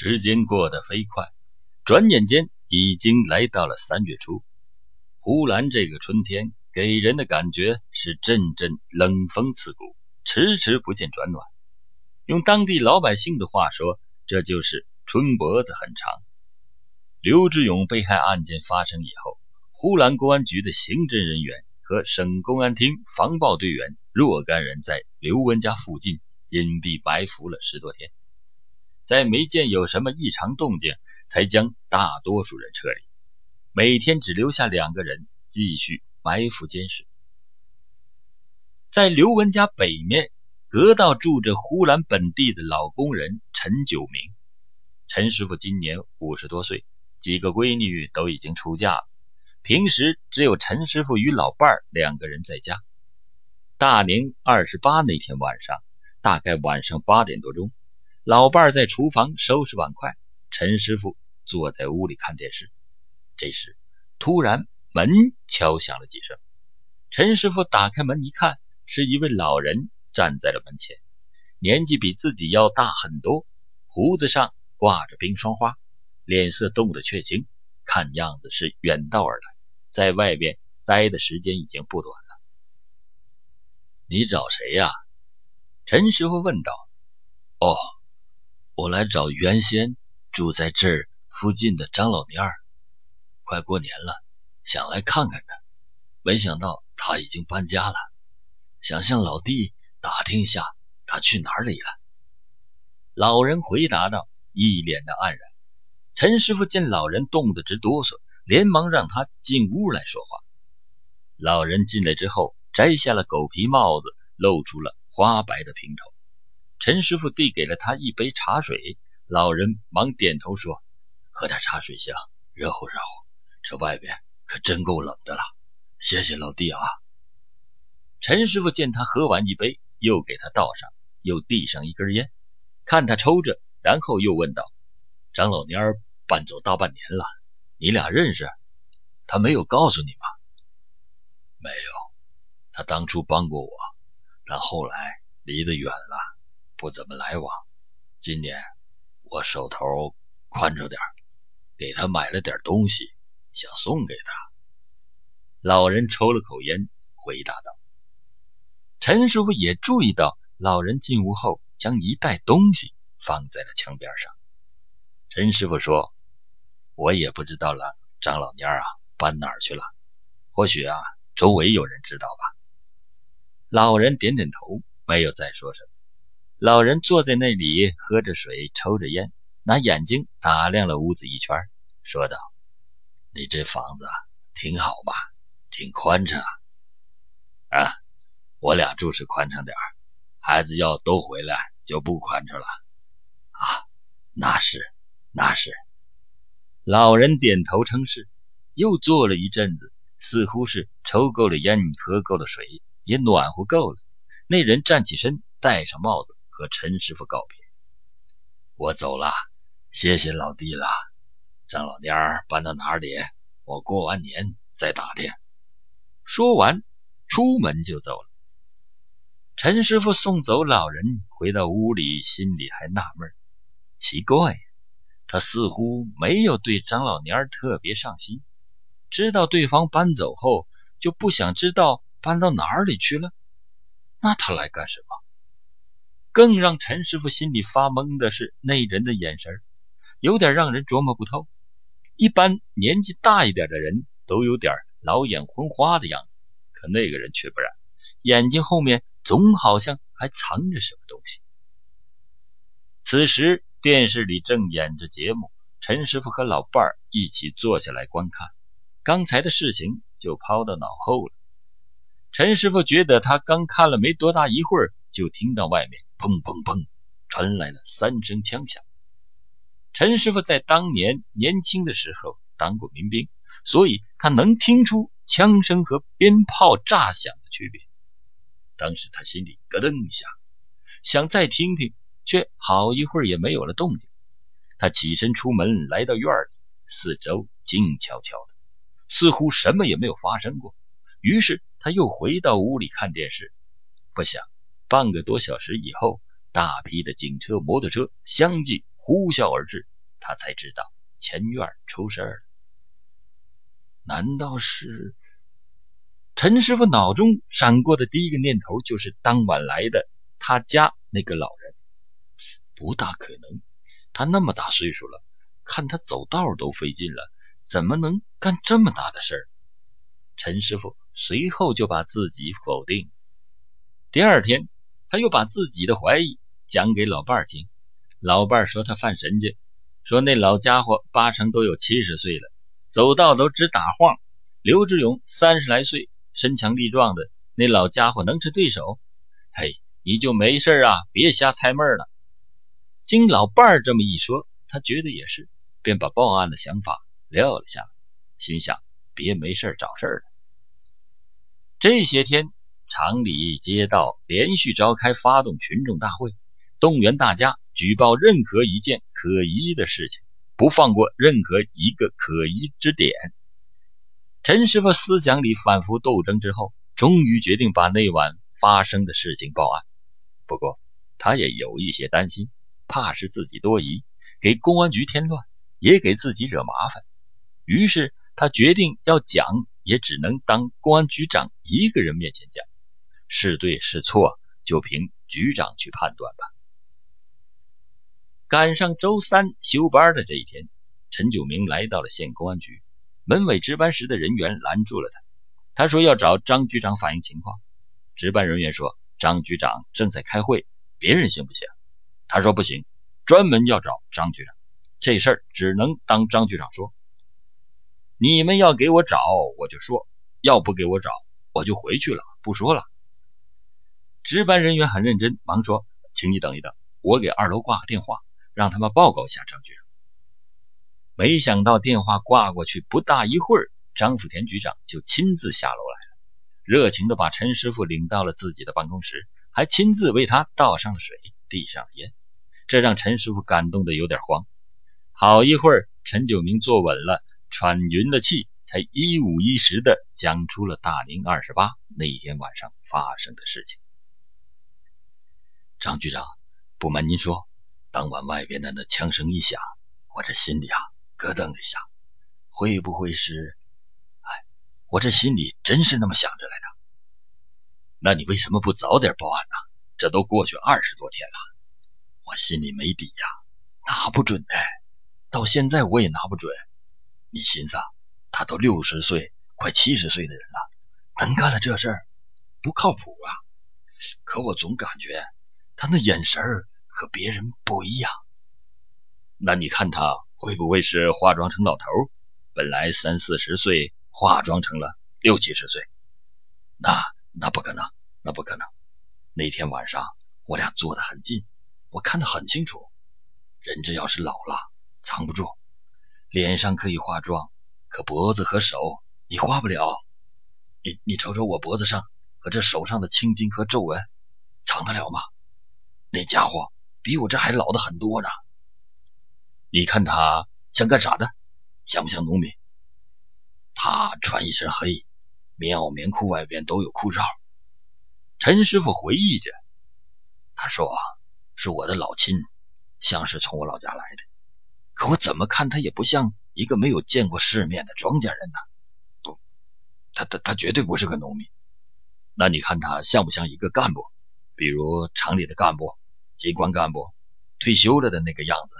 时间过得飞快，转眼间已经来到了三月初。呼兰这个春天给人的感觉是阵阵冷风刺骨，迟迟不见转暖。用当地老百姓的话说，这就是春脖子很长。刘志勇被害案件发生以后，呼兰公安局的刑侦人员和省公安厅防暴队员若干人在刘文家附近隐蔽埋伏了十多天。在没见有什么异常动静，才将大多数人撤离。每天只留下两个人继续埋伏监视。在刘文家北面隔道住着呼兰本地的老工人陈九明。陈师傅今年五十多岁，几个闺女都已经出嫁了，平时只有陈师傅与老伴儿两个人在家。大年二十八那天晚上，大概晚上八点多钟。老伴儿在厨房收拾碗筷，陈师傅坐在屋里看电视。这时，突然门敲响了几声。陈师傅打开门一看，是一位老人站在了门前，年纪比自己要大很多，胡子上挂着冰霜花，脸色冻得却青，看样子是远道而来，在外边待的时间已经不短了。你找谁呀？陈师傅问道。哦。我来找原先住在这儿附近的张老蔫儿，快过年了，想来看看他。没想到他已经搬家了，想向老弟打听一下他去哪里了。老人回答道，一脸的黯然。陈师傅见老人冻得直哆嗦，连忙让他进屋来说话。老人进来之后，摘下了狗皮帽子，露出了花白的平头。陈师傅递给了他一杯茶水，老人忙点头说：“喝点茶水香，热乎热乎。这外边可真够冷的了，谢谢老弟啊。”陈师傅见他喝完一杯，又给他倒上，又递上一根烟，看他抽着，然后又问道：“张老蔫儿搬走大半年了，你俩认识？他没有告诉你吗？”“没有，他当初帮过我，但后来离得远了。”不怎么来往。今年我手头宽着点给他买了点东西，想送给他。老人抽了口烟，回答道：“陈师傅也注意到，老人进屋后将一袋东西放在了墙边上。”陈师傅说：“我也不知道了，张老蔫啊，搬哪儿去了？或许啊，周围有人知道吧。”老人点点头，没有再说什么。老人坐在那里，喝着水，抽着烟，拿眼睛打量了屋子一圈，说道：“你这房子挺好吧？挺宽敞啊！我俩住是宽敞点孩子要都回来就不宽敞了啊！那是，那是。”老人点头称是，又坐了一阵子，似乎是抽够了烟，喝够了水，也暖和够了。那人站起身，戴上帽子。和陈师傅告别，我走了，谢谢老弟了。张老蔫儿搬到哪里？我过完年再打听。说完，出门就走了。陈师傅送走老人，回到屋里，心里还纳闷奇怪，他似乎没有对张老蔫儿特别上心，知道对方搬走后，就不想知道搬到哪里去了。那他来干什么？更让陈师傅心里发懵的是，那人的眼神有点让人琢磨不透。一般年纪大一点的人都有点老眼昏花的样子，可那个人却不然，眼睛后面总好像还藏着什么东西。此时电视里正演着节目，陈师傅和老伴儿一起坐下来观看，刚才的事情就抛到脑后了。陈师傅觉得他刚看了没多大一会儿，就听到外面。砰砰砰！传来了三声枪响。陈师傅在当年年轻的时候当过民兵，所以他能听出枪声和鞭炮炸响的区别。当时他心里咯噔一下，想再听听，却好一会儿也没有了动静。他起身出门，来到院里，四周静悄悄的，似乎什么也没有发生过。于是他又回到屋里看电视，不想。半个多小时以后，大批的警车、摩托车相继呼啸而至，他才知道前院出事了。难道是？陈师傅脑中闪过的第一个念头就是当晚来的他家那个老人，不大可能。他那么大岁数了，看他走道都费劲了，怎么能干这么大的事儿？陈师傅随后就把自己否定。第二天，他又把自己的怀疑讲给老伴儿听。老伴儿说他犯神经，说那老家伙八成都有七十岁了，走道都直打晃。刘志勇三十来岁，身强力壮的，那老家伙能是对手？嘿，你就没事啊，别瞎猜闷了。经老伴儿这么一说，他觉得也是，便把报案的想法撂了下来，心想别没事找事儿了。这些天，厂里街道连续召开发动群众大会，动员大家举报任何一件可疑的事情，不放过任何一个可疑之点。陈师傅思想里反复斗争之后，终于决定把那晚发生的事情报案。不过，他也有一些担心，怕是自己多疑，给公安局添乱，也给自己惹麻烦。于是，他决定要讲。也只能当公安局长一个人面前讲，是对是错就凭局长去判断吧。赶上周三休班的这一天，陈九明来到了县公安局，门卫值班室的人员拦住了他，他说要找张局长反映情况。值班人员说张局长正在开会，别人行不行？他说不行，专门要找张局长，这事儿只能当张局长说。你们要给我找，我就说；要不给我找，我就回去了，不说了。值班人员很认真，忙说：“请你等一等，我给二楼挂个电话，让他们报告一下张局长。”没想到电话挂过去，不大一会儿，张福田局长就亲自下楼来了，热情地把陈师傅领到了自己的办公室，还亲自为他倒上了水，递上了烟，这让陈师傅感动的有点慌。好一会儿，陈九明坐稳了。喘匀了气，才一五一十的讲出了大年二十八那天晚上发生的事情。张局长，不瞒您说，当晚外边的那枪声一响，我这心里啊咯噔一下，会不会是……哎，我这心里真是那么想着来着。那你为什么不早点报案呢？这都过去二十多天了，我心里没底呀，拿不准哎，到现在我也拿不准。你寻思，他都六十岁，快七十岁的人了，能干了这事儿，不靠谱啊！可我总感觉他那眼神儿和别人不一样。那你看他会不会是化妆成老头？本来三四十岁，化妆成了六七十岁？那那不可能，那不可能。那天晚上我俩坐得很近，我看得很清楚。人这要是老了，藏不住。脸上可以化妆，可脖子和手你化不了。你你瞅瞅我脖子上和这手上的青筋和皱纹，藏得了吗？那家伙比我这还老的很多呢。你看他像干啥的？像不像农民？他穿一身黑，棉袄棉裤外边都有裤罩。陈师傅回忆着，他说：“是我的老亲，像是从我老家来的。”可我怎么看他也不像一个没有见过世面的庄稼人呢？不，他他他绝对不是个农民。那你看他像不像一个干部？比如厂里的干部、机关干部，退休了的那个样子？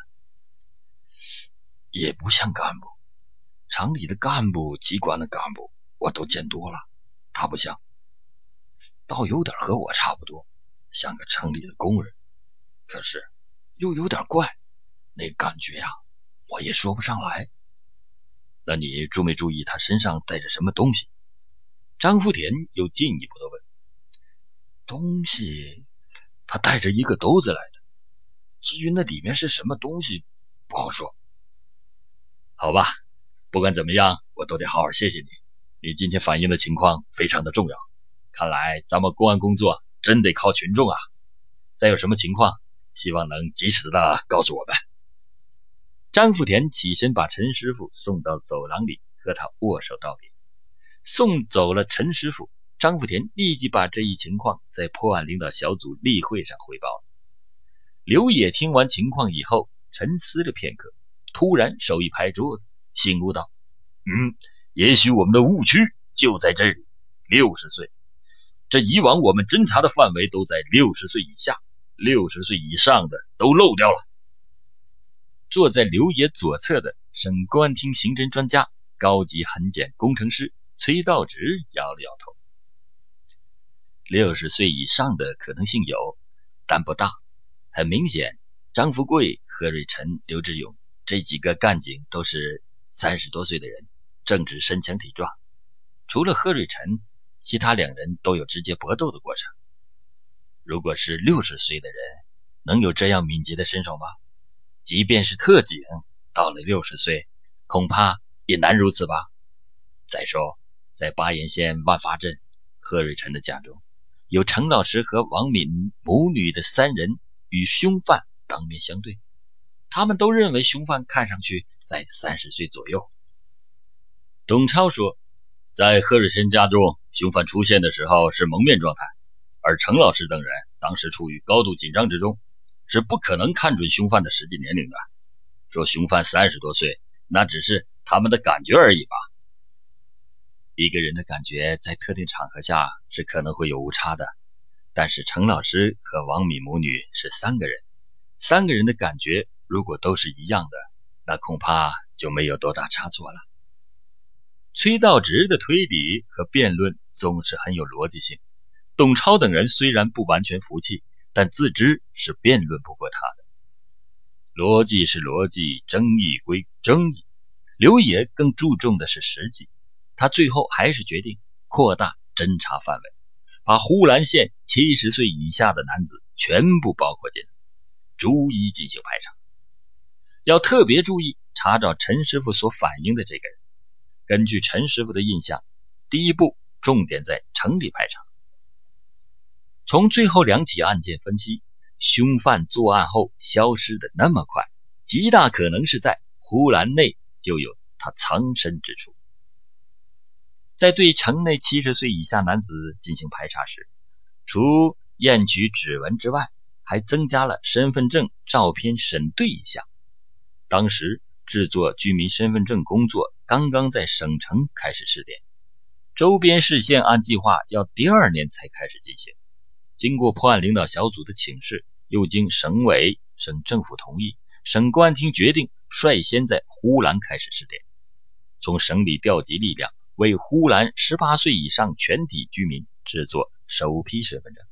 也不像干部。厂里的干部、机关的干部我都见多了，他不像。倒有点和我差不多，像个城里的工人。可是又有点怪，那感觉呀。我也说不上来。那你注没注意他身上带着什么东西？张福田又进一步的问。东西，他带着一个兜子来的。至于那里面是什么东西，不好说。好吧，不管怎么样，我都得好好谢谢你。你今天反映的情况非常的重要。看来咱们公安工作真得靠群众啊。再有什么情况，希望能及时的告诉我们。张福田起身把陈师傅送到走廊里，和他握手道别。送走了陈师傅，张福田立即把这一情况在破案领导小组例会上汇报了。刘野听完情况以后，沉思了片刻，突然手一拍桌子，醒悟道：“嗯，也许我们的误区就在这里。六十岁，这以往我们侦查的范围都在六十岁以下，六十岁以上的都漏掉了。”坐在刘野左侧的省公安厅刑侦专家、高级痕检工程师崔道直摇了摇头：“六十岁以上的可能性有，但不大。很明显，张富贵、何瑞辰、刘志勇这几个干警都是三十多岁的人，正值身强体壮。除了何瑞辰，其他两人都有直接搏斗的过程。如果是六十岁的人，能有这样敏捷的身手吗？”即便是特警，到了六十岁，恐怕也难如此吧。再说，在巴彦县万发镇，贺瑞辰的家中，有程老师和王敏母女的三人与凶犯当面相对，他们都认为凶犯看上去在三十岁左右。董超说，在贺瑞辰家中，凶犯出现的时候是蒙面状态，而程老师等人当时处于高度紧张之中。是不可能看准凶犯的实际年龄的。说凶犯三十多岁，那只是他们的感觉而已吧。一个人的感觉在特定场合下是可能会有误差的，但是程老师和王敏母女是三个人，三个人的感觉如果都是一样的，那恐怕就没有多大差错了。崔道直的推理和辩论总是很有逻辑性，董超等人虽然不完全服气。但自知是辩论不过他的，逻辑是逻辑，争议归争议。刘野更注重的是实际，他最后还是决定扩大侦查范围，把呼兰县七十岁以下的男子全部包括进来，逐一进行排查。要特别注意查找陈师傅所反映的这个人。根据陈师傅的印象，第一步重点在城里排查。从最后两起案件分析，凶犯作案后消失的那么快，极大可能是在呼兰内就有他藏身之处。在对城内七十岁以下男子进行排查时，除验取指纹之外，还增加了身份证照片审对一项。当时制作居民身份证工作刚刚在省城开始试点，周边市县按计划要第二年才开始进行。经过破案领导小组的请示，又经省委、省政府同意，省公安厅决定率先在呼兰开始试点，从省里调集力量，为呼兰十八岁以上全体居民制作首批身份证。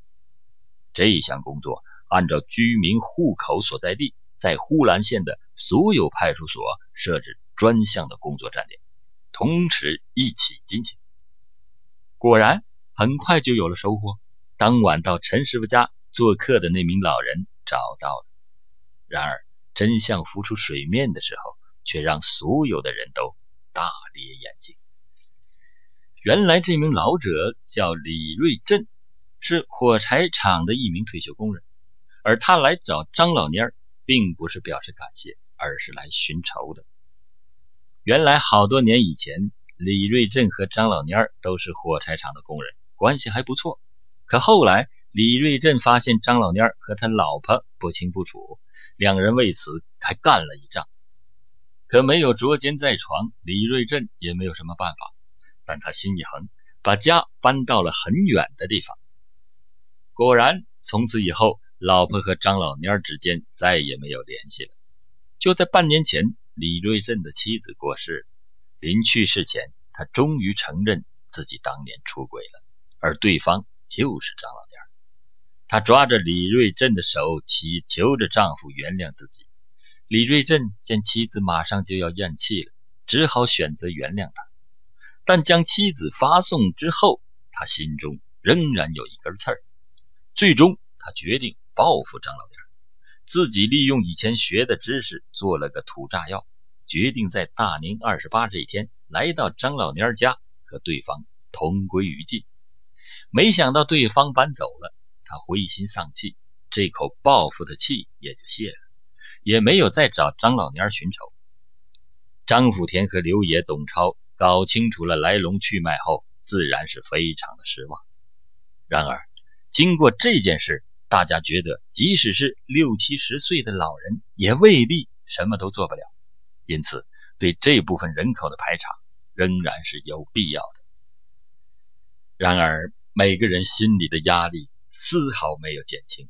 这项工作按照居民户口所在地，在呼兰县的所有派出所设置专项的工作站点，同时一起进行。果然，很快就有了收获。当晚到陈师傅家做客的那名老人找到了，然而真相浮出水面的时候，却让所有的人都大跌眼镜。原来这名老者叫李瑞振，是火柴厂的一名退休工人，而他来找张老蔫儿，并不是表示感谢，而是来寻仇的。原来好多年以前，李瑞振和张老蔫儿都是火柴厂的工人，关系还不错。可后来，李瑞振发现张老蔫和他老婆不清不楚，两人为此还干了一仗。可没有捉奸在床，李瑞振也没有什么办法。但他心一横，把家搬到了很远的地方。果然，从此以后，老婆和张老蔫之间再也没有联系了。就在半年前，李瑞振的妻子过世，临去世前，他终于承认自己当年出轨了，而对方。就是张老蔫，她抓着李瑞振的手，祈求着丈夫原谅自己。李瑞振见妻子马上就要咽气了，只好选择原谅她。但将妻子发送之后，他心中仍然有一根刺儿。最终，他决定报复张老蔫，自己利用以前学的知识做了个土炸药，决定在大年二十八这一天来到张老蔫家和对方同归于尽。没想到对方搬走了，他灰心丧气，这口报复的气也就泄了，也没有再找张老蔫寻仇。张福田和刘野、董超搞清楚了来龙去脉后，自然是非常的失望。然而，经过这件事，大家觉得，即使是六七十岁的老人，也未必什么都做不了，因此对这部分人口的排查仍然是有必要的。然而，每个人心里的压力丝毫没有减轻，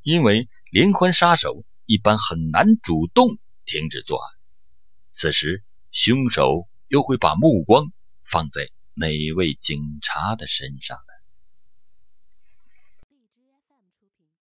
因为连环杀手一般很难主动停止作案。此时，凶手又会把目光放在哪位警察的身上呢？